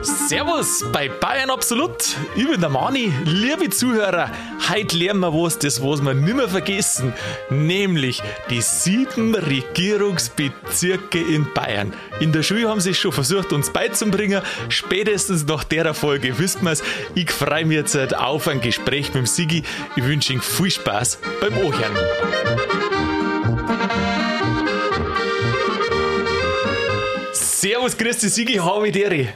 Servus bei Bayern Absolut. Ich bin der Mani. Liebe Zuhörer, heute lernen wir was, das was wir nimmer vergessen, nämlich die sieben Regierungsbezirke in Bayern. In der Schule haben sie es schon versucht, uns beizubringen. Spätestens nach der Folge wissen wir es. Ich freue mich jetzt auf ein Gespräch mit dem Sigi. Ich wünsche Ihnen viel Spaß beim Ohren. Servus, grüß dich, Sigi, habe Dere.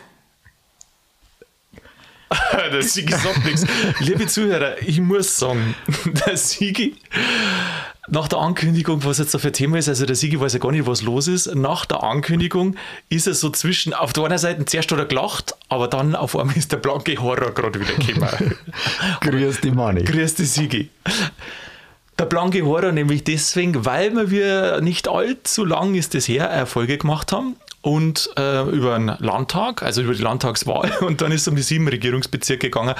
der Sigi sagt nichts. Liebe Zuhörer, ich muss sagen, der Sigi, nach der Ankündigung, was jetzt da für ein Thema ist, also der Sigi weiß ja gar nicht, was los ist. Nach der Ankündigung ist er so zwischen, auf der einen Seite zuerst hat er gelacht, aber dann auf einmal ist der blanke Horror gerade wieder gekommen. Grüß die Mani. Grüß die Sigi. Der blanke Horror nämlich deswegen, weil wir nicht allzu lang ist das her Erfolge gemacht haben und äh, über den Landtag, also über die Landtagswahl und dann ist es um die sieben Regierungsbezirke gegangen.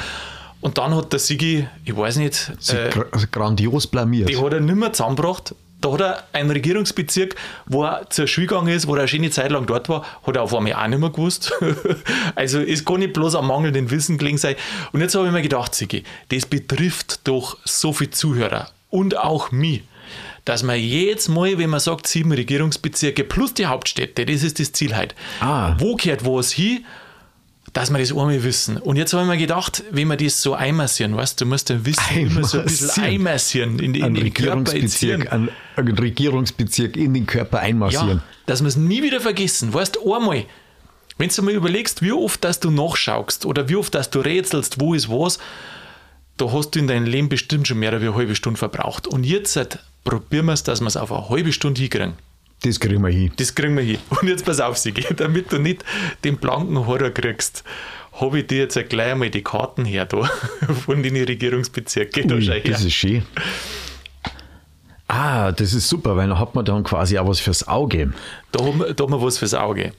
Und dann hat der Sigi, ich weiß nicht, äh, also grandios blamiert. Die hat er nicht mehr zusammengebracht. Da hat er einen Regierungsbezirk, wo er zur Schule gegangen ist, wo er eine schöne Zeit lang dort war, hat er auf einmal auch nicht mehr gewusst. also es kann nicht bloß am mangelnden Wissen gelegen sein. Und jetzt habe ich mir gedacht, Sigi, das betrifft doch so viele Zuhörer und auch mich dass man jetzt mal, wenn man sagt, sieben Regierungsbezirke plus die Hauptstädte, das ist das Ziel halt. Ah. Wo gehört was hin? dass wir das einmal wissen. Und jetzt habe ich mir gedacht, wenn wir das so einmassieren, weißt du, musst dann Wissen immer so ein bisschen einmassieren in, in, den Körper Ein, ein Regierungsbezirk in den Körper einmassieren. Ja, dass wir es nie wieder vergessen. Weißt du, einmal, wenn du mal überlegst, wie oft dass du nachschaust oder wie oft dass du rätselst, wo ist was, da hast du in deinem Leben bestimmt schon mehr als eine halbe Stunde verbraucht. Und jetzt probieren wir es, dass wir es auf eine halbe Stunde hinkriegen. Das kriegen wir hin. Das kriegen wir hin. Und jetzt pass auf, Sigi, damit du nicht den blanken Horror kriegst, habe ich dir jetzt gleich einmal die Karten her da von den Regierungsbezirken. Da Ui, das ist schön. Ah, das ist super, weil da hat man dann quasi auch was fürs Auge. Da haben, da haben wir was fürs Auge.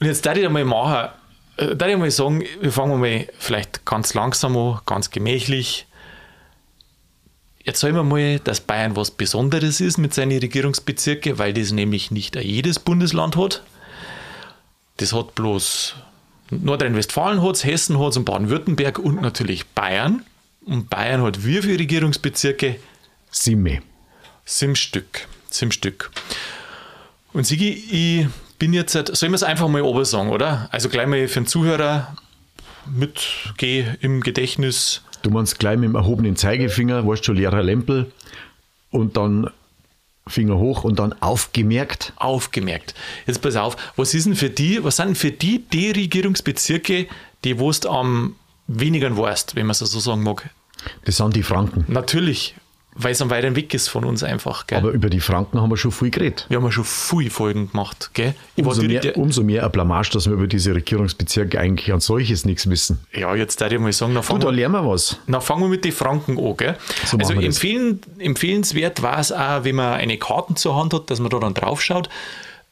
Und jetzt darf ich einmal machen, äh, darf ich mal sagen, wir fangen mal vielleicht ganz langsam an, ganz gemächlich. Erzählen wir mal, dass Bayern was Besonderes ist mit seinen Regierungsbezirken, weil das nämlich nicht jedes Bundesland hat. Das hat bloß Nordrhein-Westfalen hat Hessen hat und Baden-Württemberg und natürlich Bayern. Und Bayern hat wie viele Regierungsbezirke? Sieben. Sieben Stück. Sieben Stück. Und Sigi, ich bin jetzt, sollen wir es einfach mal oben sagen, oder? Also gleich mal für den Zuhörer mitgeh im Gedächtnis Du meinst gleich mit dem erhobenen Zeigefinger, warst schon leerer Lempel und dann Finger hoch und dann aufgemerkt. Aufgemerkt. Jetzt pass auf, was ist denn für die, was sind für die die Regierungsbezirke, die wo du am weniger weißt, wenn man es so sagen mag? Das sind die Franken. Natürlich weil es am weiteren Weg ist von uns einfach. Gell? Aber über die Franken haben wir schon viel geredet. Wir haben schon viel Folgen gemacht. Gell? Umso mehr, umso, mehr, ein Blamage, dass wir über diese Regierungsbezirke eigentlich an solches nichts wissen. Ja, jetzt darf ich mal sagen, na, du, da lernen wir was. Na, fangen wir mit den Franken an. Gell? So also empfehlen, empfehlenswert war es auch, wenn man eine Karte zur Hand hat, dass man da dann drauf schaut.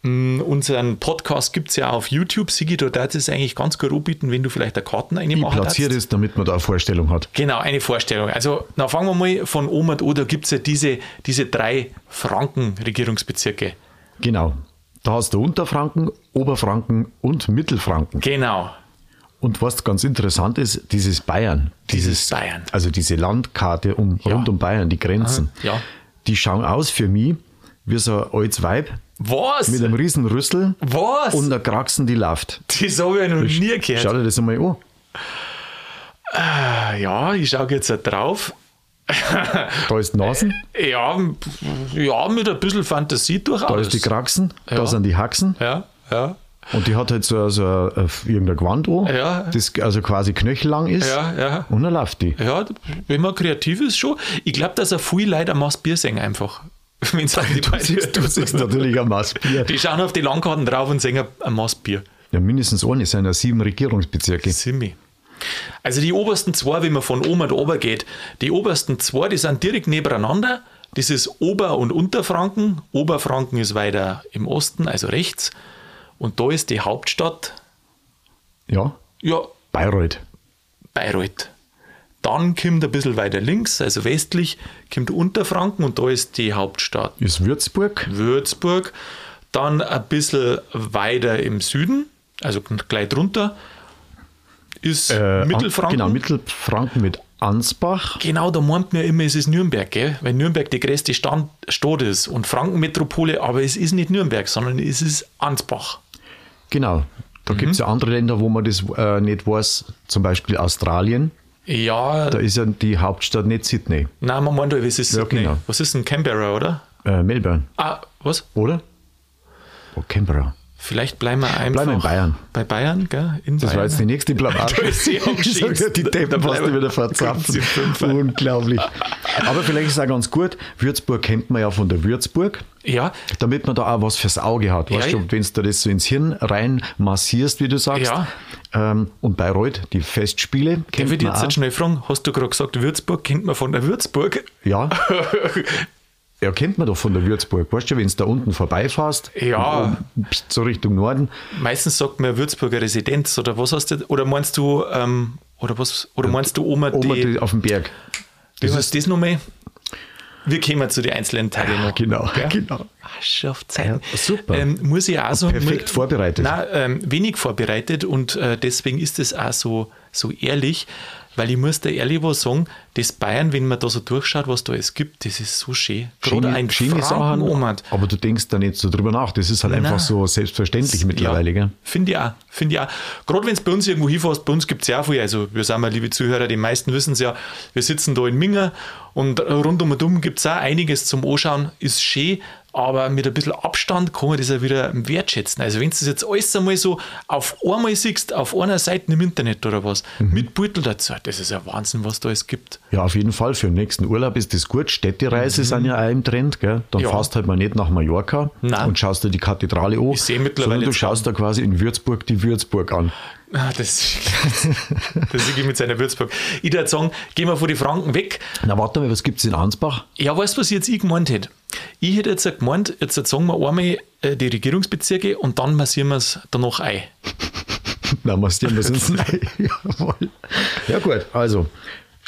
Mm, unseren Podcast gibt es ja auf YouTube. Sigi, da darf es eigentlich ganz gut anbieten, wenn du vielleicht eine Karten reinmachen platziert ist, damit man da eine Vorstellung hat. Genau, eine Vorstellung. Also, na fangen wir mal von oben an. Da gibt es ja diese, diese drei Franken-Regierungsbezirke. Genau. Da hast du Unterfranken, Oberfranken und Mittelfranken. Genau. Und was ganz interessant ist, dieses Bayern. Dieses, dieses Bayern. Also diese Landkarte um, ja. rund um Bayern, die Grenzen. Aha, ja. Die schauen aus für mich wie so ein altes Weib, was? Mit einem riesen Rüssel. Was? Und einer Kraxen, die läuft. Das habe ich noch nie gehört. Schau dir das einmal an. Äh, ja, ich schaue jetzt drauf. da ist Nasen. Ja, ja, mit ein bisschen Fantasie durchaus. Da ist die Kraxen, ja. da sind die Haxen. Ja, ja. Und die hat halt so, so ein, irgendein Gewand an, ja. das also quasi knöchellang ist. Ja, ja. Und dann läuft die. Ja, wenn man kreativ ist, schon. Ich glaube, dass er viel Leute Maß Bier singen einfach. Wenn die du, siehst, du siehst natürlich ein Maßbier. Die schauen auf die Landkarten drauf und singen ein Maßbier. Ja, mindestens eine sind ja sieben Regierungsbezirke. Simi. Also die obersten zwei, wenn man von oben und oben geht, die obersten zwei, die sind direkt nebeneinander. Das ist Ober- und Unterfranken. Oberfranken ist weiter im Osten, also rechts. Und da ist die Hauptstadt. Ja. Ja. Bayreuth. Bayreuth. Dann kommt ein bisschen weiter links, also westlich, kommt Unterfranken und da ist die Hauptstadt. Ist Würzburg. Würzburg. Dann ein bisschen weiter im Süden, also gleich drunter, ist Äh, Mittelfranken. Genau, Mittelfranken mit Ansbach. Genau, da meint man immer, es ist Nürnberg, gell? weil Nürnberg die größte Stand, Stadt ist und Frankenmetropole, aber es ist nicht Nürnberg, sondern es ist Ansbach. Genau. Da Mhm. gibt es ja andere Länder, wo man das äh, nicht weiß, zum Beispiel Australien. Ja, Da ist ja die Hauptstadt nicht Sydney, nein, man meint, es ist Ja, Sydney. genau. Was ist denn Canberra, oder? äh, Melbourne, Ah, was? oder? Oh, Canberra. Vielleicht bleiben wir einfach Bleiben wir in Bayern. bei Bayern, gell? In Das Bayern. war jetzt die nächste Blamage. Ich sag ja, schönsten. die Deppen bleiben- wieder Fünfer. Unglaublich. Aber vielleicht ist es auch ganz gut. Würzburg kennt man ja von der Würzburg. Ja, Damit man da auch was fürs Auge hat. Ja, weißt du, ich- wenn du das so ins Hirn rein massierst, wie du sagst. Ja. Ähm, und Bayreuth, die Festspiele, darf ich dich man jetzt auch. schnell fragen? Hast du gerade gesagt, Würzburg kennt man von der Würzburg? Ja. Ja, kennt man doch von der Würzburg. Weißt du, wenn du da unten vorbeifährst, Ja. so Richtung Norden, Meistens sagt man Würzburger Residenz oder was hast du? Oder meinst du, ähm, oder was, oder meinst du Oma, oben die, auf dem Berg. wie das heißt das nochmal? Wir kommen zu den einzelnen Teilen noch. Genau, Gell? genau. Ah, schon auf Zeiten. Ja, super. Ähm, muss ich auch sagen. perfekt vorbereitet. Nein, ähm, wenig vorbereitet und äh, deswegen ist es auch so, so ehrlich, weil ich muss da ehrlich was sagen, das Bayern, wenn man da so durchschaut, was da es gibt, das ist so schön. Gerade ein schöne Sachen, Franken aber du denkst da nicht so drüber nach. Das ist halt Nein. einfach so selbstverständlich mittlerweile. Ja? Finde ich auch. Finde ich auch. Gerade wenn es bei uns irgendwo hinfährst, bei uns gibt es ja auch viel. Also, wir sind mal, liebe Zuhörer, die meisten wissen es ja, wir sitzen da in Minga und rund um und um gibt es auch einiges zum Anschauen. Ist schön, aber mit ein bisschen Abstand kann man das ja wieder wertschätzen. Also, wenn du das jetzt alles einmal so auf einmal siehst, auf einer Seite im Internet oder was, Mhm. mit Beutel dazu, das ist ja Wahnsinn, was da alles gibt. Ja, auf jeden Fall. Für den nächsten Urlaub ist das gut. Städtereise sind ja auch im Trend. Gell? Dann Mhm. Ja. fährst halt mal nicht nach Mallorca Nein. und schaust dir die Kathedrale an, Ich seh mittlerweile sondern du schaust da quasi in Würzburg die Würzburg an. Ah, Das, das ich mit seiner Würzburg. Ich würde sagen, gehen wir von den Franken weg. Na, warte mal, was gibt es in Ansbach? Ja, weißt du, was jetzt ich gemeint hätte? Ich hätte jetzt gemeint, jetzt sagen wir einmal äh, die Regierungsbezirke und dann massieren wir es danach ein. Na, massieren wir es uns nicht. Jawohl. Ja, gut, also.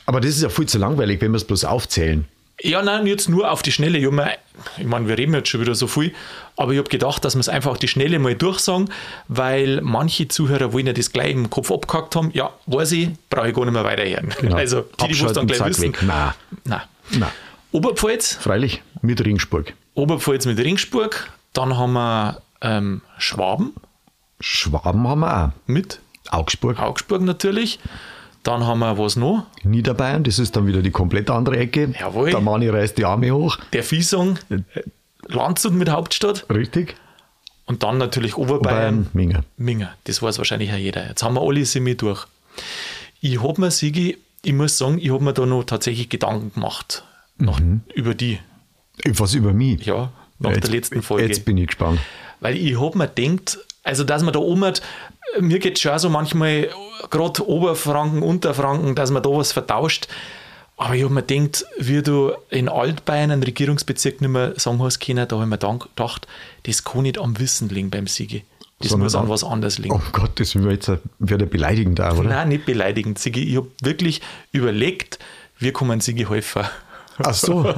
Aber das ist ja viel zu langweilig, wenn wir es bloß aufzählen. Ja, nein, jetzt nur auf die Schnelle. Ich, hab mir, ich meine, wir reden jetzt schon wieder so viel, aber ich habe gedacht, dass wir es einfach auf die Schnelle mal durchsagen, weil manche Zuhörer wollen ja das gleich im Kopf abgehackt haben. Ja, weiß ich, brauche ich gar nicht mehr weiterhören. Genau. Also, die, die dann gleich zack, wissen. weg. Nein. Nein. Nein. Oberpfalz, Freilich, mit Ringsburg. Oberpfalz mit Ringsburg, dann haben wir ähm, Schwaben Schwaben haben wir auch. mit Augsburg, Augsburg natürlich. Dann haben wir was noch? Niederbayern, das ist dann wieder die komplett andere Ecke. Jawohl. Der Mani reißt die Arme hoch. Der Fiesung, Landshut mit Hauptstadt Richtig. und dann natürlich Oberbayern, Bayern, Minge. Minga. Das weiß wahrscheinlich auch jeder. Jetzt haben wir alle Semi durch. Ich habe mir, Sigi, ich muss sagen, ich habe mir da noch tatsächlich Gedanken gemacht noch über die, Was über mich. ja, nach jetzt, der letzten Folge. Jetzt bin ich gespannt. Weil ich habe mir gedacht, also dass man da oben hat, mir geht es schon auch so manchmal, gerade Oberfranken, Unterfranken, dass man da was vertauscht. Aber ich habe mir gedacht, wie du in Altbayern einen Regierungsbezirk nicht mehr sagen hast können, da habe ich mir dann gedacht, das kann nicht am Wissen liegen beim Siege. Das Sondern muss an was anderes liegen. Oh Gott, das wird jetzt wieder beleidigend da, oder? Nein, nicht beleidigend, Sigi. Ich habe wirklich überlegt, wie kann man Sigi helfen. Ach so,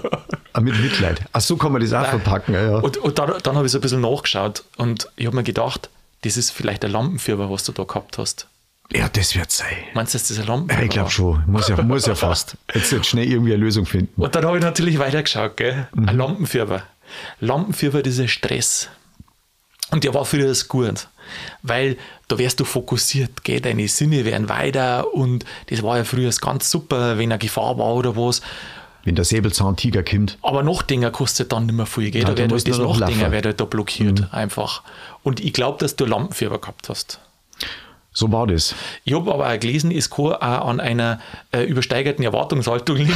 Ah, mit Mitleid. Ach so kann man das auch verpacken. Ja, ja. Und, und dann, dann habe ich so ein bisschen nachgeschaut und ich habe mir gedacht, das ist vielleicht ein Lampenfieber, was du da gehabt hast. ja das wird sein. Meinst du, dass das ein Ja, Lampenfieber ich glaube schon. Muss ja, muss ja fast. Jetzt wird schnell irgendwie eine Lösung finden. Und dann habe ich natürlich weitergeschaut, gell? Ein Lampenfieber. Lampenfieber, das ist Stress. Und der war für das gut, weil da wärst du fokussiert, gell? deine Sinne wären weiter und das war ja früher ganz super, wenn eine Gefahr war oder was. Wenn der Säbelzahntiger kommt. Aber Nachdenken kostet dann nicht mehr viel, gell? Ja, da wird halt das nur noch laufen. wird halt da blockiert, einfach. Und ich glaube, dass du Lampenfieber gehabt hast. So war das. Ich habe aber auch gelesen, es kann auch an einer äh, übersteigerten Erwartungshaltung liegen.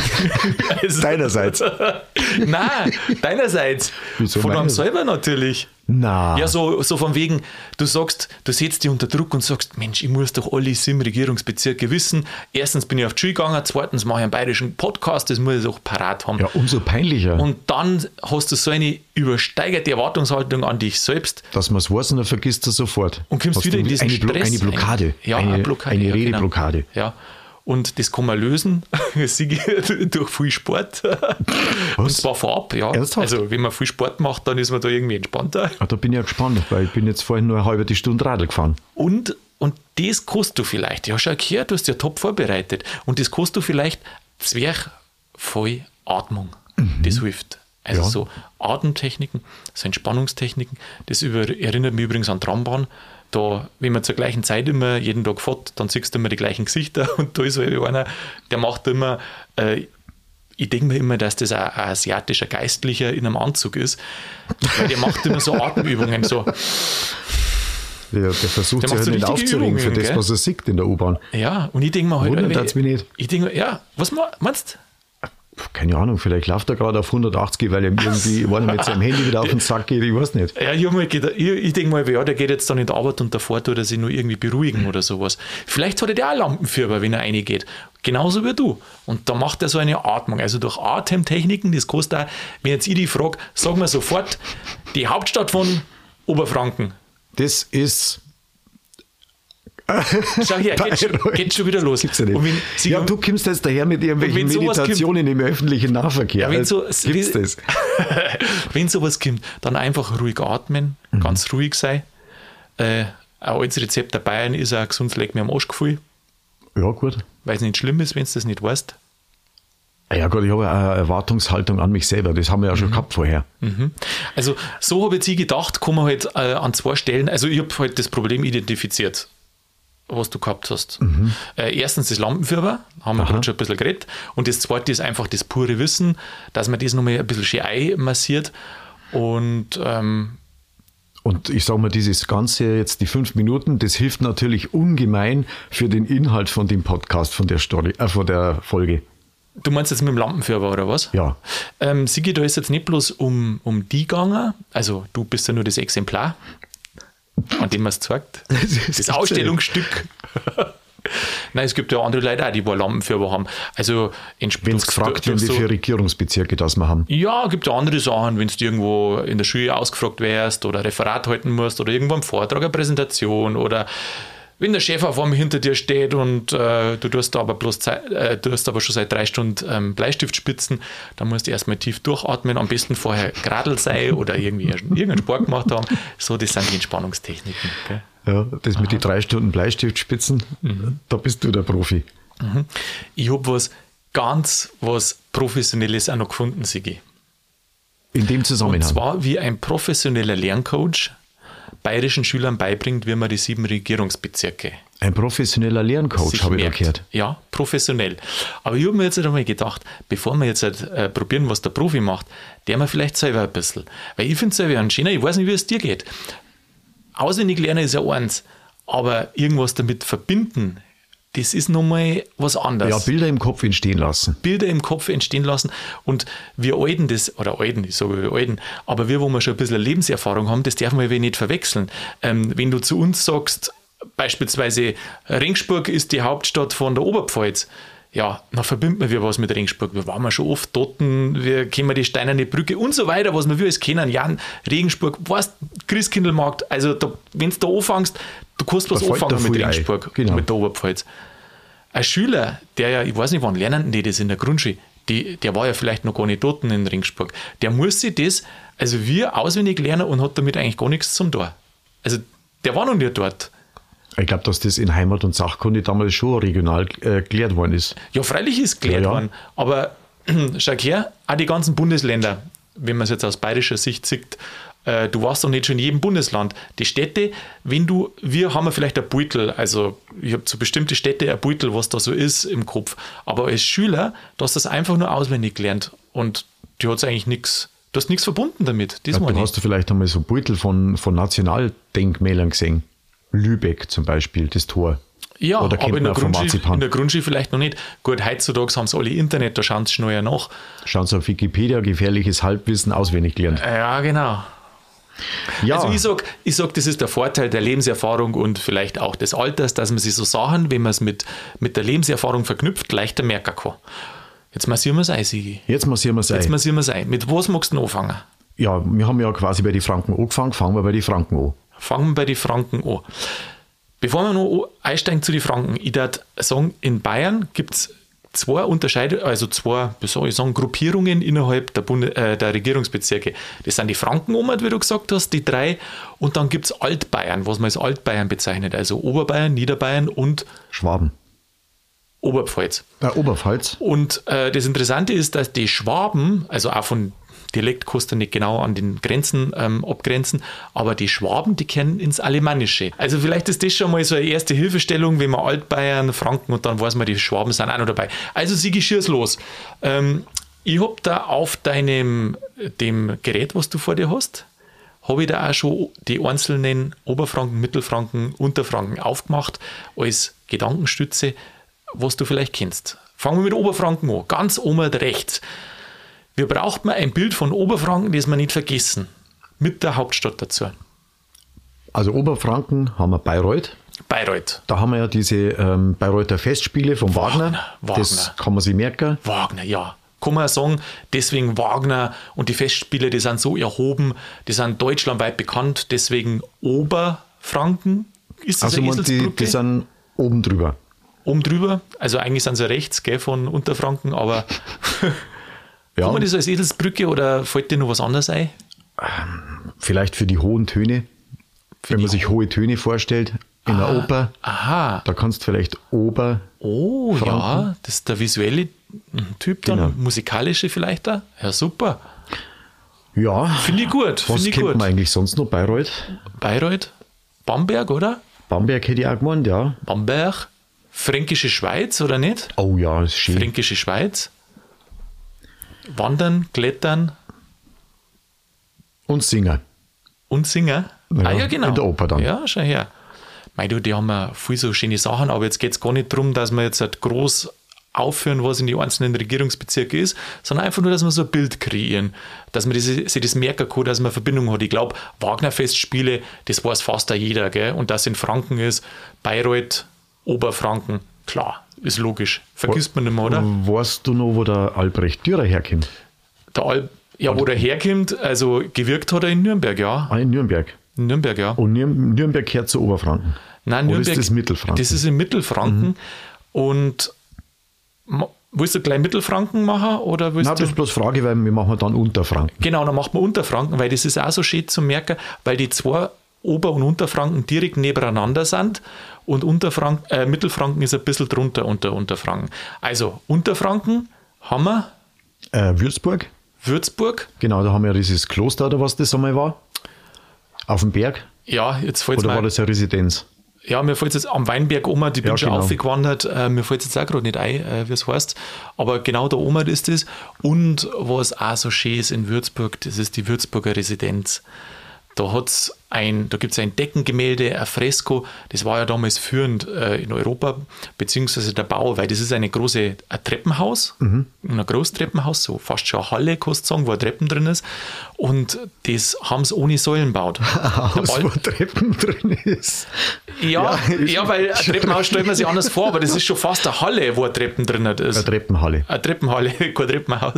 also, Deinerseits. Nein, deinerseits. Wieso von einem selber natürlich. Na. Ja, so, so von wegen, du sagst, du setzt dich unter Druck und sagst, Mensch, ich muss doch alle sieben Regierungsbezirke wissen. Erstens bin ich auf die Schule gegangen, zweitens mache ich einen bayerischen Podcast, das muss ich auch parat haben. Ja, umso peinlicher, Und dann hast du so eine übersteigerte Erwartungshaltung an dich selbst. dass man es weiß und dann vergisst du sofort. Und kommst Hast wieder du in diesen eine, Blo- Stress. eine Blockade. Ja, eine, eine Blockade. Eine ja, genau. Redeblockade. Ja. Und das kann man lösen durch viel Sport. Und zwar vorab, ja. Ernsthaft? Also, wenn man viel Sport macht, dann ist man da irgendwie entspannter. Ah, da bin ich ja gespannt, weil ich bin jetzt vorhin nur eine halbe Stunde Radl gefahren. Und, und das kostet du vielleicht. Ja, schau her, du hast ja top vorbereitet. Und das kostet du vielleicht Zwerchfallatmung. Das hilft. Also Ja. so Atemtechniken, so Entspannungstechniken. Das über, erinnert mich übrigens an Trambahn. Da, wenn man zur gleichen Zeit immer jeden Tag fährt, dann siehst du immer die gleichen Gesichter und da ist halt einer, der macht immer, äh, ich denke mir immer, dass das ein, ein asiatischer Geistlicher in einem Anzug ist, weil der macht immer so Atemübungen, so, Der, der versucht Der sich halt so nicht aufzuregen für das, gell? was er sieht in der U-Bahn. ja, und ich denke mir halt, Wundert nicht. ich denke mir, ja, was meinst du? Keine Ahnung, vielleicht läuft er gerade auf 180, weil ihm irgendwie einer mit seinem Handy wieder auf den Sack geht, ich weiß nicht. Ja, ich, mal gedacht, ich, ich denke mal, ja, der geht jetzt dann in die Arbeit und davor tut er sich nur irgendwie beruhigen oder sowas. Vielleicht hat er auch Lampenfieber, wenn er reingeht. Genauso wie du. Und da macht er so eine Atmung. Also durch Atemtechniken, das kostet auch, wenn jetzt ich die frage, sag mir sofort, die Hauptstadt von Oberfranken. Das ist. Schau her, geht schon, geht schon wieder los. Gibt's ja nicht. Und wenn sie ja, du kommst jetzt daher mit irgendwelchen Meditationen im öffentlichen Nahverkehr. Ja, wenn so- Gibt's das? wenn sowas kommt, dann einfach ruhig atmen, Mhm. ganz ruhig sein. Äh, ein altes Rezept der Bayern ist auch gesund, leg mir am Arschgefühl, Ja, gut. weil es nicht schlimm ist, wenn du das nicht weißt. Ah Ja, gut, ich habe eine Erwartungshaltung an mich selber. Das haben wir ja Mhm. schon gehabt vorher. Also so habe ich gedacht, kann man halt äh, an zwei Stellen, also ich habe halt das Problem identifiziert, was du gehabt hast. Äh, erstens das Lampenfieber, haben wir gerade schon ein bisschen geredet. Und das zweite ist einfach das pure Wissen, dass man das nochmal ein bisschen schön einmassiert. Und ähm, Und ich sage mal, dieses Ganze, jetzt die fünf Minuten, das hilft natürlich ungemein für den Inhalt von dem Podcast, von der Story, äh, von der Folge. du meinst jetzt mit dem Lampenfieber oder was? Ja. Ähm, Sigi, da ist jetzt nicht bloß um, um die gegangen, also du bist ja nur das Exemplar, an dem man es zeigt. Das ja Ausstellungsstück. Nein, es gibt ja andere Leute auch, die wohl Lampenfieber haben. Also, Wenn es gefragt wird, wie viele Regierungsbezirke das wir haben. ja, gibt ja andere Sachen, wenn du irgendwo in der Schule ausgefragt wärst oder Referat halten musst oder irgendwo einen Vortrag, eine Präsentation oder wenn der Chef auf einmal hinter dir steht und äh, du tust aber bloß Zeit, äh, du hast aber schon seit drei Stunden ähm, Bleistift spitzen, dann musst du erstmal tief durchatmen, am besten vorher Gradl sein oder irgendwie irgendeinen Sport gemacht haben. So, das sind die Entspannungstechniken. Gell? Ja, das mit den drei Stunden Bleistiftspitzen, Mhm. da bist du der Profi. Ich habe was ganz was Professionelles auch noch gefunden, Sigi. In dem Und Zusammenhang. zwar wie ein professioneller Lerncoach bayerischen Schülern beibringt, wie man die sieben Regierungsbezirke Ein professioneller Lerncoach, habe ich merkt. gehört. Ja, professionell. Aber ich habe mir jetzt halt einmal gedacht, bevor wir jetzt halt, äh, probieren, was der Profi macht, der wir vielleicht selber ein bisschen. Weil ich finde es selber ein schöner, ich weiß nicht, wie es dir geht. Auswendig lernen ist ja eins, aber irgendwas damit verbinden, das ist nochmal was anderes. Ja, Bilder im Kopf entstehen lassen. Bilder im Kopf entstehen lassen. Und wir Alten, das, oder Alten, ich sage wir Alten, aber wir, wo wir schon ein bisschen Lebenserfahrung haben, das dürfen wir nicht verwechseln. Ähm, wenn du zu uns sagst, beispielsweise Ringsburg ist die Hauptstadt von der Oberpfalz, ja, dann verbindet man was mit Ringsburg. Wir waren schon oft dort, wir kennen die Steinerne Brücke und so weiter, was wir wir alles kennen. Jan, Regensburg, weißt, Christkindlmarkt, also wenn du da anfängst, du kannst was anfangen mit ein. Ringsburg, Genau. mit der Oberpfalz ein Schüler, der ja, ich weiß nicht, wann lernen die das in der Grundschule, die, der war ja vielleicht noch gar nicht dort in Ringsburg, der muss sich das, also wir auswendig lernen und hat damit eigentlich gar nichts zum Tor. Also der war noch nicht dort. Ich glaube, dass das in Heimat und Sachkunde damals schon regional äh, geklärt worden ist. Ja, freilich ist geklärt Ja, ja. worden, aber schau her, auch die ganzen Bundesländer, wenn man es jetzt aus bayerischer Sicht sieht, äh, du warst doch nicht schon in jedem Bundesland. Die Städte, wenn du, wir haben ja vielleicht ein Beutel, also ich habe zu bestimmte Städte ein Beutel, was da so ist im Kopf, aber als Schüler, du hast das einfach nur auswendig gelernt und du hast eigentlich nichts, du hast nichts verbunden damit. Ja, du hast du vielleicht einmal so Beutel von, von Nationaldenkmälern gesehen. Lübeck zum Beispiel, das Tor. Ja, Oder aber in der, in der Grundschule vielleicht noch nicht. Gut, heutzutage haben sie alle Internet, da schauen sie schneller nach. Schauen Sie auf Wikipedia, gefährliches Halbwissen auswendig gelernt. Ja, genau. Ja, Also ich sag, ich sag, das ist der Vorteil der Lebenserfahrung und vielleicht auch des Alters, dass man sich so Sachen, wenn man es mit, mit der Lebenserfahrung verknüpft, leichter merken kann. Jetzt massieren wir es ein, Sigi. jetzt massieren wir es Jetzt ein. massieren wir es ein. Mit was magst du anfangen? Ja, wir haben ja quasi bei den Franken angefangen, fangen wir bei den Franken an. Fangen wir bei den Franken an. Bevor wir noch einsteigen zu den Franken, ich würde sagen, in Bayern gibt es zwei Unterscheidungen, also zwei, wie soll ich sagen, Gruppierungen innerhalb der, Bund äh, der Regierungsbezirke. Das sind die Franken, wie du gesagt hast, die drei. Und dann gibt es Altbayern, was man als Altbayern bezeichnet. Also Oberbayern, Niederbayern und Schwaben. Oberpfalz. Äh, Oberpfalz. Und äh, das Interessante ist, dass die Schwaben, also auch von Dialekt kannst du nicht genau an den Grenzen ähm, abgrenzen, aber die Schwaben, die kennen ins Alemannische. Also vielleicht ist das schon mal so eine erste Hilfestellung, wenn man Altbayern, Franken und dann weiß man, die Schwaben sind auch noch dabei. Also Sigi, schieß los. Ähm, ich habe da auf deinem dem Gerät, was du vor dir hast, habe ich da auch schon die einzelnen Oberfranken, Mittelfranken, Unterfranken aufgemacht als Gedankenstütze, was du vielleicht kennst. Fangen wir mit Oberfranken an. Ganz oben rechts. Wir brauchen ein Bild von Oberfranken, das wir nicht vergessen. Mit der Hauptstadt dazu. Also Oberfranken haben wir Bayreuth. Bayreuth. Da haben wir ja diese ähm, Bayreuther Festspiele von Wagner. Wagner, Wagner. Das kann man sich merken. Wagner, ja. Kann man sagen, deswegen Wagner und die Festspiele, die sind so erhoben, die sind deutschlandweit bekannt, deswegen Oberfranken. Ist das also eine man, die, die sind oben drüber. Oben drüber, also eigentlich sind sie rechts gell, von Unterfranken, aber Ja. Kann man das als Eselsbrücke oder fällt dir noch was anderes ein? Vielleicht für die hohen Töne. Für wenn man sich hohe Töne vorstellt, in ah, der Oper. Aha. Da kannst du vielleicht Ober. Oh, Franken. ja, das ist der visuelle Typ dann, genau. musikalische vielleicht da. Ja, super. Ja. Finde ich gut. Was kennt gut. man eigentlich sonst noch? Bayreuth? Bayreuth? Bamberg, oder? Bamberg hätte ich auch gemeint, ja. Bamberg? Fränkische Schweiz, oder nicht? Oh ja, ist schön. Fränkische Schweiz. Wandern, Klettern. Und Singen. Und Singen? Ja, ah ja, genau. In der Oper dann. Ja, schau her. Mei, du, die haben ja viel so schöne Sachen, aber jetzt geht es gar nicht darum, dass wir jetzt halt groß aufführen, was in die einzelnen Regierungsbezirke ist, sondern einfach nur, dass wir so ein Bild kreieren, dass man sich das merken kann, dass man eine Verbindung hat. Ich glaube, Wagner-Festspiele, das weiß fast jeder, gell? und das in Franken ist, Bayreuth, Oberfranken, klar, ist logisch. Vergisst man nicht mehr, oder? Weißt du noch, wo der Albrecht Dürer herkommt? Der Al ja, wo der herkommt, also gewirkt hat er in Nürnberg, ja. Ah, in Nürnberg. In Nürnberg, ja. Und Nürnberg gehört zu Oberfranken. Nein, Nürnberg. Oder ist das Mittelfranken? Das ist in Mittelfranken. Mhm. Und willst du gleich Mittelfranken machen? Oder willst Nein, das ist bloß Frage, weil wir machen dann Unterfranken. Genau, dann macht man Unterfranken, weil das ist auch so schön zu merken, weil die zwei Ober- und Unterfranken direkt nebeneinander sind und Unterfranken, äh, Mittelfranken ist ein bisschen drunter unter Unterfranken. Also Unterfranken haben wir. Äh, Würzburg. Würzburg. Genau, da haben wir ja dieses Kloster oder was das einmal war. Auf dem Berg. Ja, jetzt fällt Oder mal, war das eine Residenz? Ja, mir fällt jetzt am Weinberg um, die bin ja, schon genau. aufgewandert. Äh, mir fällt jetzt auch gerade nicht ein, äh, wie es heißt. Aber genau da oben ist es. Und was auch so schön ist in Würzburg, das ist die Würzburger Residenz. Da hat's ein, da gibt es ein Deckengemälde, ein Fresko, das war ja damals führend äh, in Europa, beziehungsweise der Bau, weil das ist eine große ein Treppenhaus, mhm. ein Großtreppenhaus, so fast schon eine Halle, kannst sagen, wo ein Treppen drin ist. Und das haben sie ohne Säulen gebaut. Ein Haus, wo Treppen drin ist. Ja, ja, ja, weil ein Treppenhaus stellt man sich anders vor, aber das ist schon fast eine Halle, wo ein Treppen drin ist. Eine Treppenhalle. Eine Treppenhalle, kein Treppenhaus.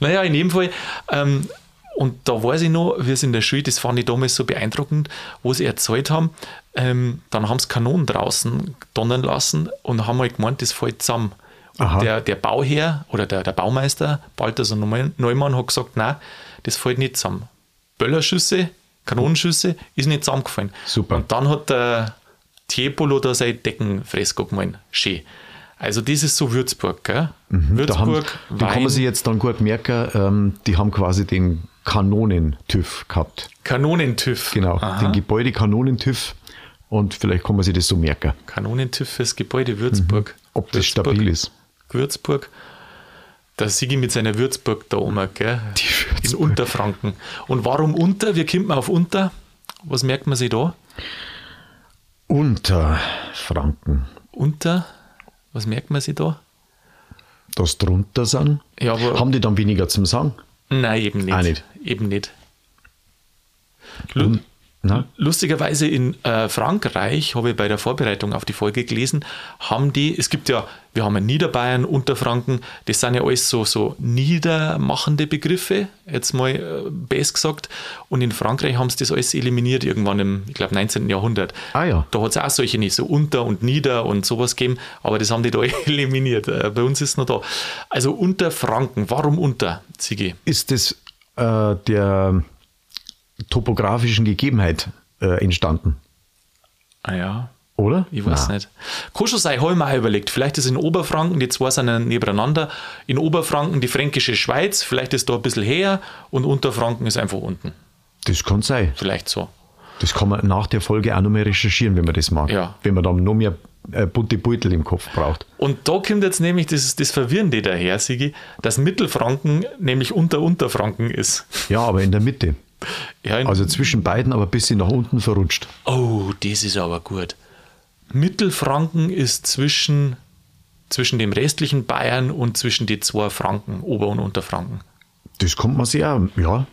Naja, in jedem Fall. Ähm, und da weiß ich noch, wir sind in der Schule, das fand ich damals so beeindruckend, wo sie erzählt haben, ähm, dann haben sie Kanonen draußen donnern lassen und haben halt gemeint, das fällt zusammen. Und der, der Bauherr oder der, der Baumeister, Balthasar Neumann, hat gesagt, nein, das fällt nicht zusammen. Böllerschüsse, Kanonenschüsse ist nicht zusammengefallen. Super. Und dann hat der Tiepolo da sein Deckenfresko gemalt. Schön. Also das ist so Würzburg, gell? Mhm, Würzburg, da, haben, da kann man sich jetzt dann gut merken, ähm, die haben quasi den Kanonen-TÜV gehabt. Kanonen-TÜV. Genau, Aha. den Gebäude-Kanonen-TÜV. Und vielleicht kann man sich das so merken. Kanonen-TÜV fürs Gebäude Würzburg. Mhm. Ob das Würzburg, stabil ist. Würzburg. Da Sigi mit seiner Würzburg da oben, gell? Die Würzburg. In Unterfranken. Und warum unter? Wie kommt man auf unter? Was merkt man sich da? Unterfranken. Unter? Was merkt man sich da? Dass drunter sind. Ja, aber Haben die dann weniger zum Sagen? Nein, eben nicht. Auch nicht. Eben nicht. Und, Na? Lustigerweise in äh, Frankreich, habe ich bei der Vorbereitung auf die Folge gelesen, haben die, es gibt ja, wir haben ja Niederbayern, Unterfranken, das sind ja alles so, so niedermachende Begriffe, jetzt mal äh, best gesagt. Und in Frankreich haben sie das alles eliminiert, irgendwann im, ich glaube, 19. Jahrhundert. Ah ja. Da hat es auch solche nicht, so unter und nieder und sowas gegeben, aber das haben die da eliminiert. Äh, bei uns ist es noch da. Also Unterfranken, warum unter, Sigi? Ist das äh, der topografischen Gegebenheit äh, entstanden, Ah ja, oder? ich weiß Na. nicht. Kann schon sein, habe ich überlegt. Vielleicht ist in Oberfranken, die zwei sind nebeneinander, in Oberfranken die fränkische Schweiz, vielleicht ist da ein bisschen her und Unterfranken ist einfach unten. Das kann sein. Vielleicht so. Das kann man nach der Folge auch noch mehr recherchieren, wenn man das mag. Ja. Wenn man dann noch mehr äh, bunte Beutel im Kopf braucht. Und da kommt jetzt nämlich das, das Verwirrende daher, Sigi, dass Mittelfranken nämlich unter Unterfranken ist. Ja, aber in der Mitte. Ja, Also zwischen beiden, aber ein bisschen nach unten verrutscht. oh, das ist aber gut. Mittelfranken ist zwischen, zwischen dem restlichen Bayern und zwischen die zwei Franken, Ober- und Unterfranken. Das kommt man auch, ja.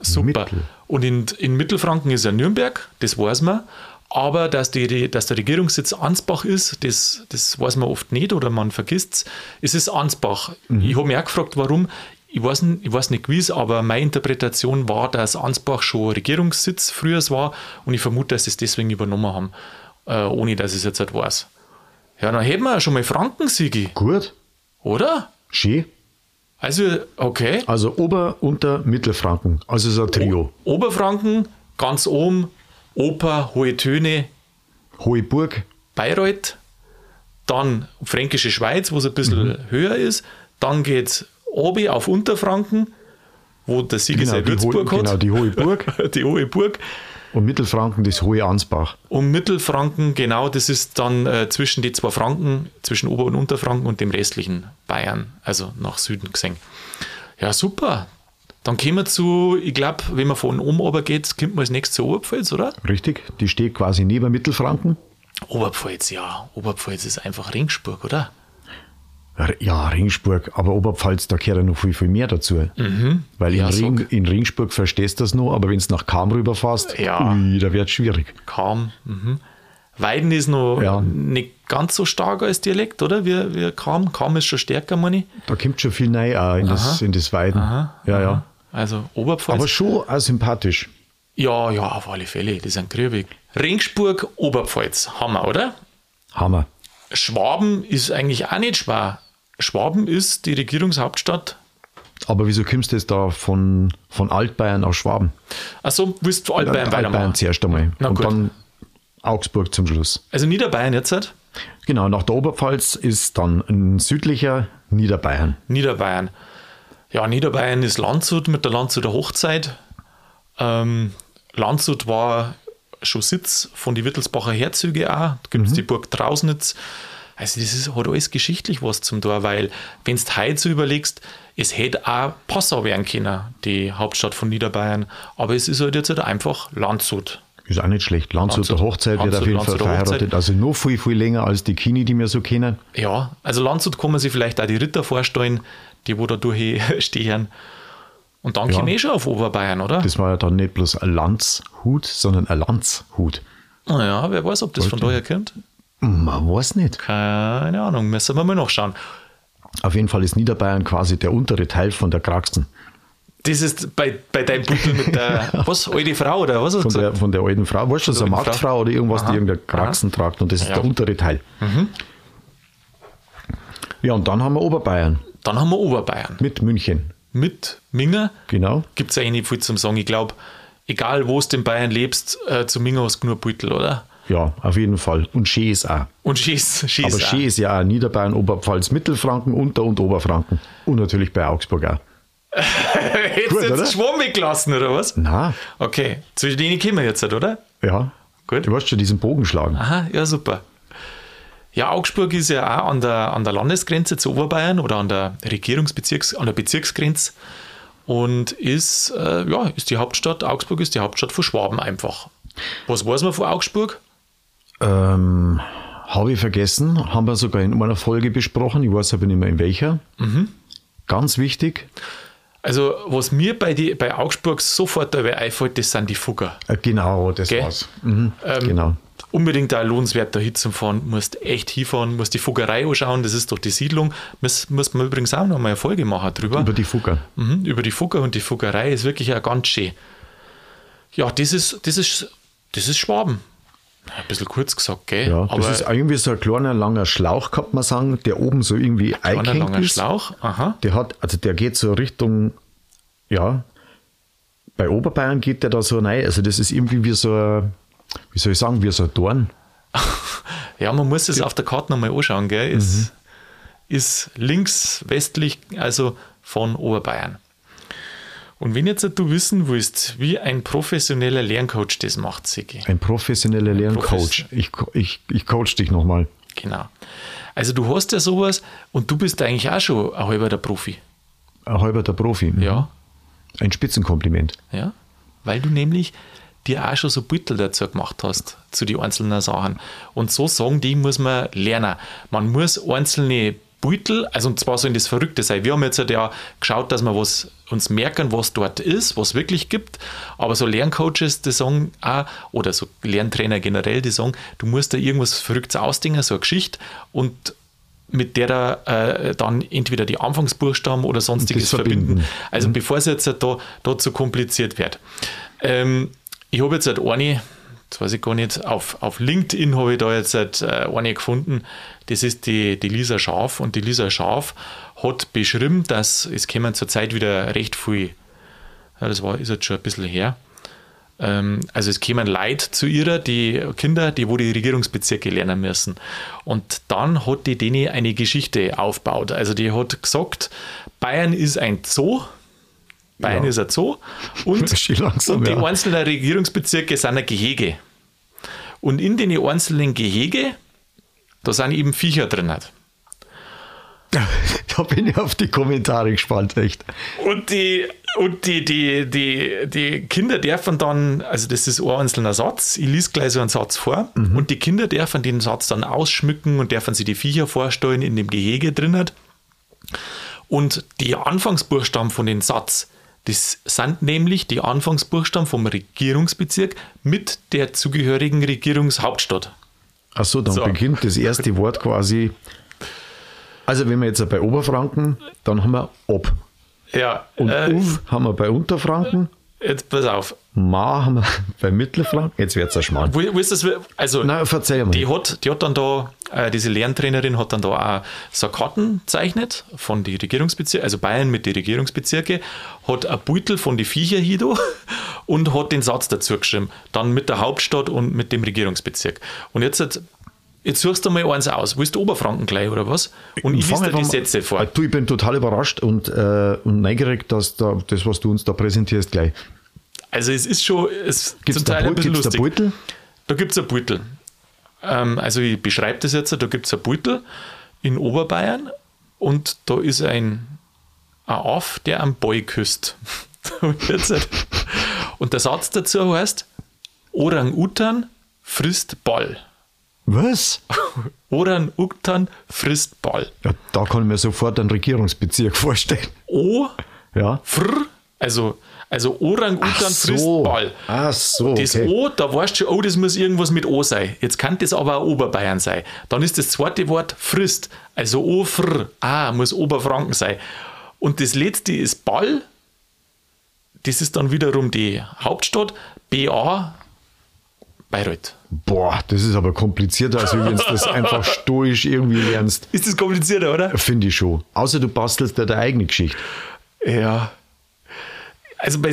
Super. Mittel. Und in, in Mittelfranken ist ja Nürnberg, das weiß man. Aber dass, die, dass der Regierungssitz Ansbach ist, das, das weiß man oft nicht oder man vergisst es. Es ist Ansbach. Ich habe mich auch gefragt, warum. Ich weiß, nicht, ich weiß nicht gewiss, aber meine Interpretation war, dass Ansbach schon Regierungssitz früher war und ich vermute, dass sie es deswegen übernommen haben, äh, ohne dass ich es jetzt halt weiß. Ja, dann hätten wir ja schon mal Frankensiege, Gut, oder? schön. Also, okay. Also Ober-, Unter-, Mittelfranken. Also so ein Trio. Oberfranken, ganz oben, Oper, hohe Töne, Hohe Burg, Bayreuth, dann Fränkische Schweiz, wo es ein bisschen Mhm. höher ist, dann geht es obi auf Unterfranken, wo der Sieger sein die, Würzburg hat, genau, die Hohe Burg. die hohe Burg. Und Mittelfranken das Hohe Ansbach. Und Mittelfranken, genau, das ist dann äh, zwischen die zwei Franken, zwischen Ober- und Unterfranken und dem restlichen Bayern, also nach Süden gesehen. Ja, super. Dann kommen wir zu, ich glaube, wenn man von oben runter geht, kommt man als nächstes zur Oberpfalz, oder? Richtig? Die steht quasi neben Mittelfranken. Oberpfalz, ja. Oberpfalz ist einfach Ringsburg, oder? Ja, Ringsburg, aber Oberpfalz, da gehört ja noch viel, viel mehr dazu. Weil in, Mhm. Ja, Ring, sag. in Ringsburg verstehst du das noch, aber wenn es nach Kam rüberfährst, Ja. ui, da wird es schwierig. Kam. Mhm. Weiden ist noch Ja. nicht ganz so stark als Dialekt, oder? Wie, wie Kam. Kam ist schon stärker, meine ich. Da kommt schon viel neu auch in, das, in das Weiden. ja, ja. Also Oberpfalz. Aber schon auch sympathisch. ja, ja, auf alle Fälle. Die sind grübig. Ringsburg, Oberpfalz. Hammer, oder? Hammer. Schwaben ist eigentlich auch nicht schwer. Schwaben ist die Regierungshauptstadt. Aber wieso kommst du jetzt da von, von Altbayern auf Schwaben? Achso, willst du Altbayern weitermachen? Altbayern zuerst einmal. Na und gut. dann Augsburg zum Schluss. Also Niederbayern jetzt halt. Genau, nach der Oberpfalz ist dann ein südlicher Niederbayern. Niederbayern. Ja, Niederbayern ist Landshut mit der Landshuter Hochzeit. Ähm, Landshut war schon Sitz von die Wittelsbacher Herzöge auch. Da gibt es die Burg Trausnitz. Also das ist, hat alles geschichtlich was zum Tor, weil wenn du heute so überlegst, es hätte auch Passau werden können, die Hauptstadt von Niederbayern. Aber es ist halt jetzt halt einfach Landshut. Ist auch nicht schlecht. Landshut- Hochzeit wird Landshut- auf jeden Fall Landshuter verheiratet. Hochzeit. Also noch viel, viel länger als die Kini, die wir so kennen. Ja, also Landshut kann man sich vielleicht auch die Ritter vorstellen, die wo da durchstehen. Und dann Ja. komme ich schon auf Oberbayern, oder? Das war ja dann nicht bloß ein Landshut, sondern ein Landshut. Naja, wer weiß, ob das von daher kommt. Man weiß nicht. Keine Ahnung, müssen wir mal nachschauen. Auf jeden Fall ist Niederbayern quasi der untere Teil von der Kraxen. Das ist bei, bei deinem Buttel mit der, was, alte Frau oder was hast du Von der, gesagt? von der alten Frau. Weißt du, so eine. Marktfrau oder irgendwas, Aha. die irgendeine Kraxen tragt. Und das ist Ja. Mhm. der untere Teil. Ja, und dann haben wir Oberbayern Dann haben wir Oberbayern. mit München. Mit Minger Genau. gibt es eigentlich nicht viel zum Sagen. Ich glaube, egal wo du in Bayern lebst, äh, zu Minger hast du nur Beutel, oder? Ja, auf jeden Fall. Und Schee ist auch. Und Schieß, Schieß Aber auch. Schee ist ja auch Niederbayern, Oberpfalz, Mittelfranken, Unter- und Oberfranken. Und natürlich bei Augsburg auch. Hättest Gut, du oder? jetzt Schwamm weggelassen, oder was? Na, Okay, zu denen kommen wir jetzt, halt, oder? ja. Gut. Du wirst schon diesen Bogen schlagen. Aha, ja, super. Ja, Augsburg ist ja auch an der, an der Landesgrenze zu Oberbayern oder an der Regierungsbezirks-, an der Bezirksgrenze und ist, äh, ja, ist die Hauptstadt, Augsburg ist die Hauptstadt von Schwaben einfach. Was weiß man von Augsburg? Ähm, Habe ich vergessen, haben wir sogar in einer Folge besprochen. Ich weiß aber nicht mehr in welcher. Mhm. Ganz wichtig, Also, was mir bei, die, bei Augsburg sofort dabei einfällt, das sind die Fugger. Äh, Genau, das Gell? war's. Mhm, genau. Unbedingt ein lohnenswerter Hit zum Fahren. Musst echt hinfahren, musst die Fuggerei anschauen, das ist doch die Siedlung. Muss, muss man übrigens auch noch mal eine Folge machen drüber. Über die Fugger. Mhm, über die Fugger und die Fuggerei ist wirklich auch ganz schön. Ja, das ist, das ist, das ist Schwaben. Ein bisschen kurz gesagt, gell? Ja, Aber das ist irgendwie so ein kleiner, langer Schlauch, kann man sagen, der oben so irgendwie ein langer ist. Schlauch. Aha. Der hat, also der geht so Richtung, ja, bei Oberbayern geht der da so rein. Also das ist irgendwie wie so ein, wie soll ich sagen, wie so ein Dorn. Ja, man muss es auf der Karte nochmal anschauen, gell? Ist, Mhm. ist links, westlich, also von Oberbayern. Und wenn jetzt du wissen willst, wie ein professioneller Lerncoach das macht, Sigi. Ein professioneller Lerncoach. Ich, co- ich, ich coach dich nochmal. Genau. Also du hast ja sowas und du bist eigentlich auch schon ein halber der Profi. Ein halber der Profi. Mhm. Ja. Ein Spitzenkompliment. Ja. Weil du nämlich dir auch schon so Büttel dazu gemacht hast, zu den einzelnen Sachen. Und so sagen die muss man lernen. Man muss einzelne Beutel, also und zwar so in das Verrückte sein. Wir haben jetzt halt ja geschaut, dass wir was uns merken, was dort ist, was wirklich gibt. Aber so Lerncoaches, die sagen auch, oder so Lerntrainer generell, die sagen, du musst da irgendwas Verrücktes ausdenken, so eine Geschichte und mit der da, äh, dann entweder die Anfangsbuchstaben oder sonstiges verbinden. verbinden. Also bevor es jetzt da, da zu kompliziert wird. Ähm, ich habe jetzt halt eine, das weiß ich gar nicht, auf, auf LinkedIn habe ich da jetzt äh, eine gefunden, das ist die, die Lisa Schaf und die Lisa Schaf hat beschrieben, dass es kommen zurzeit wieder recht viel, das war, ist jetzt schon ein bisschen her, ähm, also es kämen Leute zu ihrer, die Kinder, die wo die Regierungsbezirke lernen müssen. Und dann hat die denen eine Geschichte aufgebaut. Also die hat gesagt, Bayern ist ein Zoo, Bayern Ja. ist ein Zoo und, langsam, und die ja. einzelnen Regierungsbezirke sind ein Gehege. Und in den einzelnen Gehege, da sind eben Viecher drin. Da bin ich auf die Kommentare gespannt, echt. Und die, und die, die, die, die Kinder dürfen dann, also das ist ein einzelner Satz, ich lese gleich so einen Satz vor, und die Kinder dürfen den Satz dann ausschmücken und dürfen sich die Viecher vorstellen in dem Gehege drin. hat. Und die Anfangsbuchstaben von dem Satz, das sind nämlich die Anfangsbuchstaben vom Regierungsbezirk mit der zugehörigen Regierungshauptstadt. Achso, dann So. beginnt das erste Wort quasi. Also, wenn wir jetzt bei Oberfranken, dann haben wir ob. Ja, Und äh, Uff haben wir bei Unterfranken, jetzt pass auf. Ma haben wir bei Mittelfranken. Jetzt wird es ein Schmarrn. Wo, wo ist das? Also, Na, verzeih mal. Die hat, die hat dann da, äh, diese Lerntrainerin hat dann da auch so Karten gezeichnet von die Regierungsbezirke, also Bayern mit den Regierungsbezirke, hat ein Beutel von die Viecher hier und hat den Satz dazu geschrieben. Dann mit der Hauptstadt und mit dem Regierungsbezirk. Und jetzt, hat- jetzt suchst du mal eins aus. Willst du Oberfranken gleich oder was? Und ich lese dir die Sätze vor. Äh, Du, ich bin total überrascht und, äh, und neugierig, dass da, das, was du uns da präsentierst, gleich. Also es ist schon es Gibt es zum da, Teil ein Beu- bisschen gibt's da lustig. Beutel? Da gibt es ein Beutel. Ähm, also ich beschreibe das jetzt, da gibt es ein Beutel in Oberbayern und da ist ein, ein Aff, der am Boy küsst. und der Satz dazu heißt, Orang-Utan frisst Ball. Was? Orang-Utan frisst Ball. Ja, da kann ich mir sofort einen Regierungsbezirk vorstellen. O, Ja. fr, also, also Orang-Utan Ach frisst so. Ball. Ach so, Das okay. O, da weißt du schon, oh, das muss irgendwas mit O sein. Jetzt kann das aber auch Oberbayern sein. Dann ist das zweite Wort frisst. Also O, fr, ah, muss Oberfranken sein. Und das letzte ist Ball. Das ist dann wiederum die Hauptstadt. BA, Bayreuth. Boah, das ist aber komplizierter, als wenn du das einfach stoisch irgendwie lernst. Ist das komplizierter, oder? Finde ich schon. Außer du bastelst dir deine eigene Geschichte. Ja. Also bei,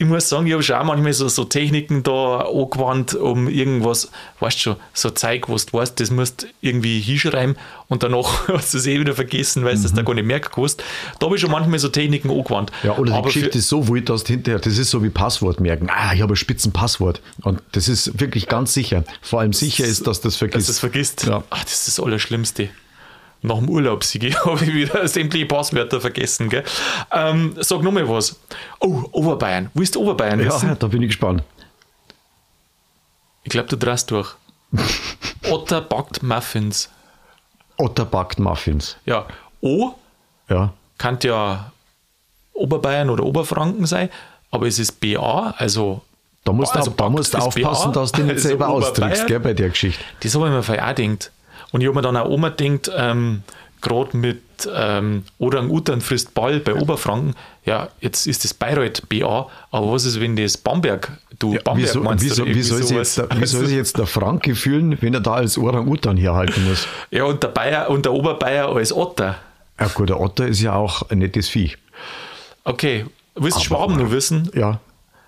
ich muss sagen, ich habe schon auch manchmal so, so Techniken da angewandt, um irgendwas, weißt du schon, so Zeug, was du weißt, das musst du irgendwie hinschreiben und danach hast du es eh wieder vergessen, weil du das da gar nicht merken kannst. Da habe ich schon manchmal so Techniken angewandt. Ja, oder die Aber Geschichte ist so wild, dass du hinterher, das ist so wie Passwort merken. Ah, ich habe ein Spitzenpasswort. Und das ist wirklich ganz sicher. Vor allem sicher ist, dass das dass vergisst. du es vergisst. Ja. Ach, das ist das Allerschlimmste. Nach dem Urlaub, Sigi, habe ich wieder sämtliche Passwörter vergessen. Gell? Ähm, sag nochmal was. Oh, Oberbayern. Willst du Oberbayern wissen? Ja, da bin ich gespannt. Ich glaube, du drast durch. Otter backt Muffins. Otter backt Muffins. Ja, O Ja. kann ja Oberbayern oder Oberfranken sein, aber es ist BA, also Da musst Also du da musst du ist aufpassen, BA, dass du nicht also selber Oberbayern. gell, bei der Geschichte. Das habe ich mir vorher auch gedacht. Und ich habe mir dann auch immer gedacht, ähm, gerade mit ähm, Orang-Utan frisst Ball bei Oberfranken, ja, jetzt ist das Bayreuth BA, aber was ist, wenn das Bamberg, du Bamberg Wieso, meinst wieso, wie, soll jetzt, der- wie soll sich jetzt der Franke fühlen, wenn er da als Orang-Utan herhalten muss? Ja, und der, Bayer, und der Oberbayer als Otter. Ja gut, der Otter ist ja auch ein nettes Vieh. Okay, willst du Schwaben nur wissen? Ja,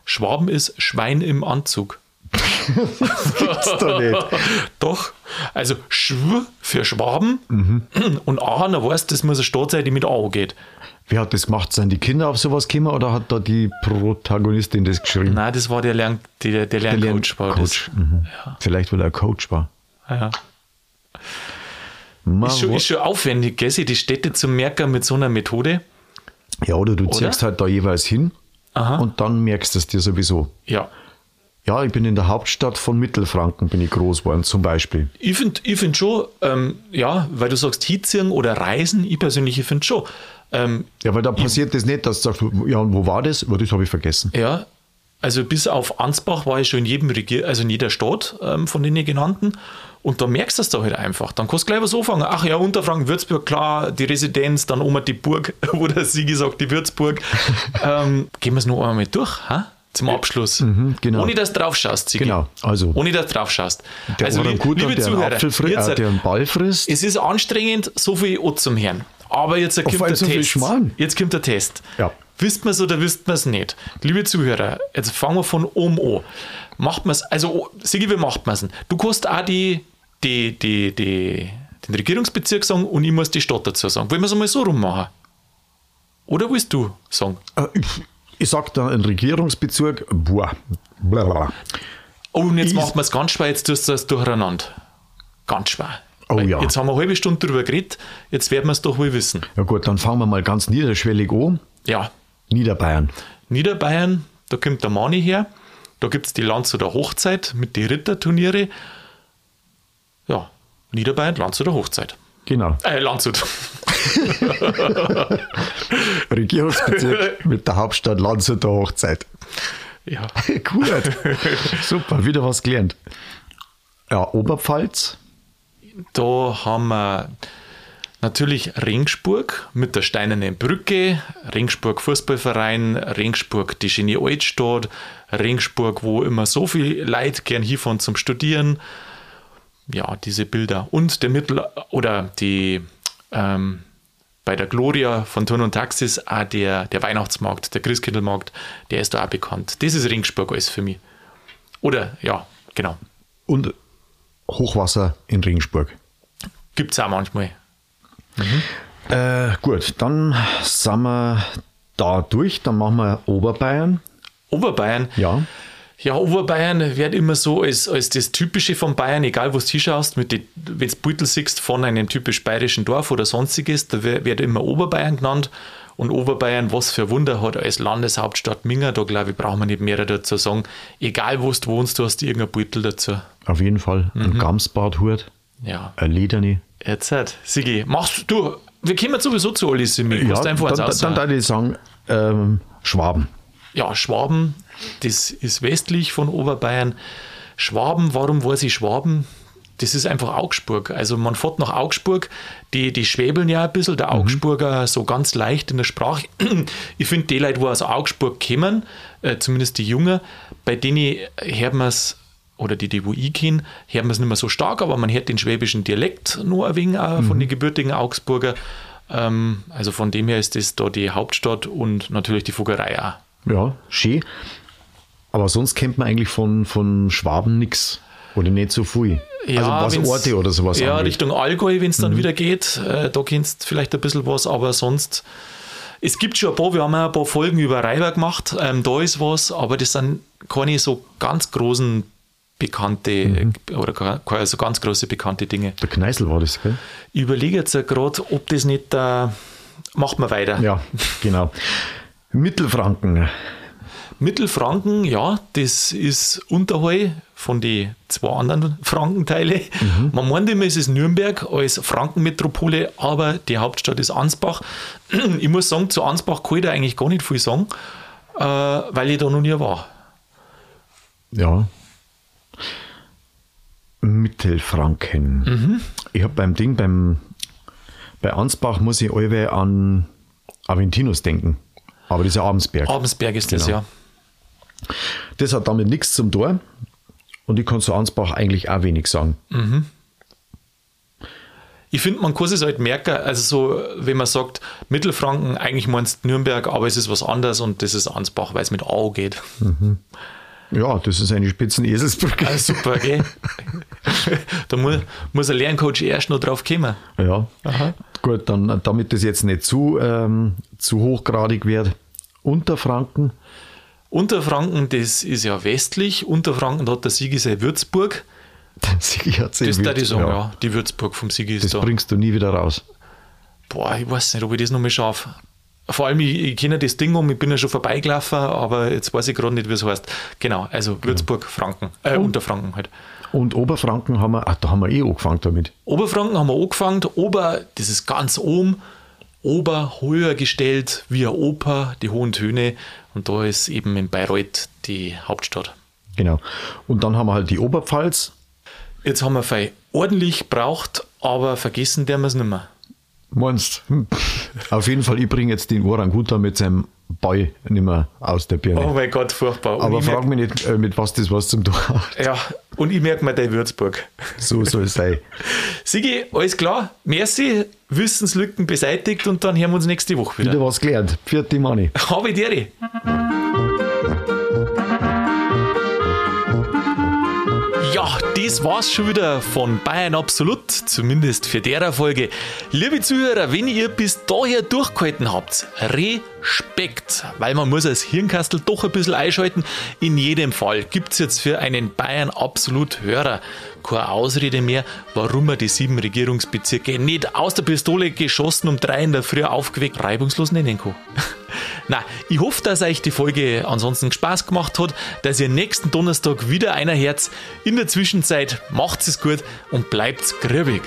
Schwaben ist Schwein im Anzug. Gibt's doch nicht. Doch. Also Schw für Schwaben Mhm. und A, na weißt das muss eine Stadt sein, die mit A geht. Wer hat das gemacht? Sind die Kinder auf sowas gekommen oder hat da die Protagonistin das geschrieben? Nein, das war der, Lern, der, der Der Lerncoach. war das. Coach. Mhm. Vielleicht, weil er Coach war. Ja. Ma, Ist, schon, ist schon aufwendig, gell, die Städte zu merken mit so einer Methode. ja, oder du ziehst halt da jeweils hin Aha. und dann merkst du es dir sowieso. Ja. Ja, ich bin in der Hauptstadt von Mittelfranken, bin ich groß geworden, zum Beispiel. Ich finde ich find schon, ähm, ja, weil du sagst Hitzieren oder Reisen, ich persönlich finde schon. Ähm, Ja, weil da passiert das nicht, dass du sagst, ja, und wo war das? Das habe ich vergessen. ja, also bis auf Ansbach war ich schon in jedem Regier also in jeder Stadt ähm, von den genannten. Und da merkst du es da halt einfach. Dann kannst du gleich was anfangen. Ach ja, Unterfranken, Würzburg, klar, die Residenz, dann oben die Burg, wo der Sigi sagt, die Würzburg. ähm, gehen wir es noch einmal durch, ha? Zum Abschluss. genau. Ohne dass du drauf schaust, Sigi. Genau, also Ohne dass du drauf schaust. der also, li- Orangutan, liebe der Zuhörer, frisst, jetzt, äh, der einen Ball frisst. es ist anstrengend, so viel O zum Hören. Aber jetzt kommt der so Test. Jetzt kommt der Test. Ja. Wisst man es oder wisst man es nicht? Liebe Zuhörer, jetzt fangen wir von oben an. Macht man es, also Sigi, wie macht man es? Du kannst auch die, die, die, die, den Regierungsbezirk sagen und ich muss die Stadt dazu sagen. Wollen wir es einmal so rummachen? Oder willst du sagen? Äh, Ich, ich sag da einen Regierungsbezirk, boah, blablabla. Oh, und jetzt Is- macht man es ganz schwer, jetzt tust du es durcheinander. Ganz schwer. Oh ja. Jetzt haben wir eine halbe Stunde drüber geredet, jetzt werden wir es doch wohl wissen. Ja gut, dann fangen wir mal ganz niederschwellig an. Ja, Niederbayern. Niederbayern, da kommt der Mani her. Da gibt es die Landshuter Hochzeit mit den Ritterturniere. Ja, Niederbayern, Landshuter Hochzeit. Genau. Äh, Landshut. Regierungsbezirk mit der Hauptstadt Landshut der Hochzeit. ja. Gut. Super, wieder was gelernt. Ja, Oberpfalz. Da haben wir natürlich Ringsburg mit der Steinernen Brücke, Ringsburg Fußballverein, Ringsburg die Genie Altstadt, Ringsburg, wo immer so viel Leute gern hinfahren zum Studieren. Ja, diese Bilder. Und der Mittel- oder die ähm, bei der Gloria von Turn und Taxis auch der, der Weihnachtsmarkt, der Christkindlmarkt, der ist da auch bekannt. Das ist Ringsburg alles für mich. Oder, ja, genau. Und Hochwasser in Regensburg. Gibt es auch manchmal. Äh, gut, dann sind wir da durch. Dann machen wir Oberbayern. Oberbayern. Ja. Ja, Oberbayern wird immer so als, als das Typische von Bayern, egal wo du hinschaust, wenn du Beutel siehst von einem typisch bayerischen Dorf oder sonstiges, da wird immer Oberbayern genannt. Und Oberbayern, was für Wunder hat als Landeshauptstadt Minga, da glaube ich, braucht man nicht mehr dazu sagen. Egal wo du wohnst, du hast irgendein Beutel dazu. Auf jeden Fall. Mhm. Ein Gamsbarthut, Ja, ein Lederne. jetzt halt. Sigi, machst du, wir kommen sowieso zu alles in mir. Ja, dann, dann, aussagen. dann würde ich sagen, ähm, Schwaben. Ja, Schwaben, das ist westlich von Oberbayern. Schwaben, warum weiß ich Schwaben? Das ist einfach Augsburg. Also man fährt nach Augsburg, die, die schwäbeln ja ein bisschen, der Augsburger so ganz leicht in der Sprache. Ich finde die Leute, wo aus Augsburg kommen, äh, zumindest die Jungen, bei denen hört man es, oder die, die wo ich kenne, hört man es nicht mehr so stark, aber man hört den schwäbischen Dialekt nur ein wenig auch von den gebürtigen Augsburger. Ähm, also von dem her ist das da die Hauptstadt und natürlich die Fuggerei auch. Ja, schön. Aber sonst kennt man eigentlich von, von Schwaben nichts. Oder nicht so viel. also was wenn's- Orte oder sowas Ja, angeht. Richtung Allgäu, wenn es dann wieder geht. Äh, da kennst du vielleicht ein bisschen was, aber sonst. Es gibt schon ein paar, wir haben auch ein paar Folgen über Reiber gemacht. Ähm, da ist was, aber das sind keine so ganz großen bekannte Mhm. oder keine keine so ganz große bekannte Dinge. Der Kneißl war das, gell? Ich überlege jetzt gerade, ob das nicht. Äh, macht man weiter. Ja, genau. Mittelfranken. Mittelfranken, ja, das ist Unterheu von den zwei anderen Frankenteile. Mhm. Man meint immer, es ist Nürnberg als Frankenmetropole, aber die Hauptstadt ist Ansbach. Ich muss sagen, zu Ansbach kann ich da eigentlich gar nicht viel sagen, äh, weil ich da noch nie war. Ja. Mittelfranken. Mhm. Ich habe beim Ding, beim, bei Ansbach muss ich alle an Aventinus denken. Aber das ist ja Abensberg. Abensberg ist das, genau. ja. Das hat damit nichts zum Tor. Und ich kann zu Ansbach eigentlich auch wenig sagen. Mhm. Ich finde, man kann es halt merken, also so, wenn man sagt, Mittelfranken, eigentlich meinst Nürnberg, aber es ist was anderes und das ist Ansbach, weil es mit Au geht. Mhm. Ja, das ist eine Spitzeneselsbrücke. Ah, super, gell? da muss, muss ein Lerncoach erst noch drauf kommen. Ja, Aha. gut, dann damit das jetzt nicht zu, ähm, zu hochgradig wird. Unterfranken. Unterfranken, das ist ja westlich. Unterfranken hat der Sigi sein Würzburg. Der Sigi hat sein Das Würz, ich sagen, ja. ja. Die Würzburg vom Sigi ist das da. Das bringst du nie wieder raus. Boah, ich weiß nicht, ob ich das noch mal schaffe. Vor allem, ich, ich kenne das Ding um, ich bin ja schon vorbeigelaufen, aber jetzt weiß ich gerade nicht, wie es heißt. Genau, also genau. Würzburg, Franken, äh, und, Unterfranken halt. Und Oberfranken haben wir, ach, da haben wir eh angefangen damit. Oberfranken haben wir angefangen, Ober, das ist ganz oben, Ober höher gestellt, wie eine Oper, die hohen Töne. Und da ist eben in Bayreuth die Hauptstadt. Genau. Und dann haben wir halt die Oberpfalz. Jetzt haben wir ordentlich braucht, aber vergessen der wir es nicht mehr. Meinst hm. Auf jeden Fall, ich bringe jetzt den Orangutan mit seinem Ball nicht mehr aus der Birne. Oh mein Gott, furchtbar. Und Aber frag mich nicht, äh, mit was das was zum tun hat. Ja, und ich merke mir dein Würzburg. So soll es sein. Sigi, alles klar. Merci, Wissenslücken beseitigt und dann hören wir uns nächste Woche wieder. Wieder was gelernt. Vierte Mani. Habe dir. Das war's schon wieder von Bayern Absolut, zumindest für der Folge. Liebe Zuhörer, wenn ihr bis daher durchgehalten habt, Respekt, weil man muss als Hirnkastel doch ein bisschen einschalten. In jedem Fall gibt's jetzt für einen Bayern Absolut Hörer keine Ausrede mehr, warum er die sieben Regierungsbezirke nicht aus der Pistole geschossen um drei in der Früh aufgeweckt reibungslos nennen kann. Na, ich hoffe, dass euch die Folge ansonsten Spaß gemacht hat, dass ihr nächsten Donnerstag wieder einer Herz. In der Zwischenzeit macht es gut und bleibt grübig.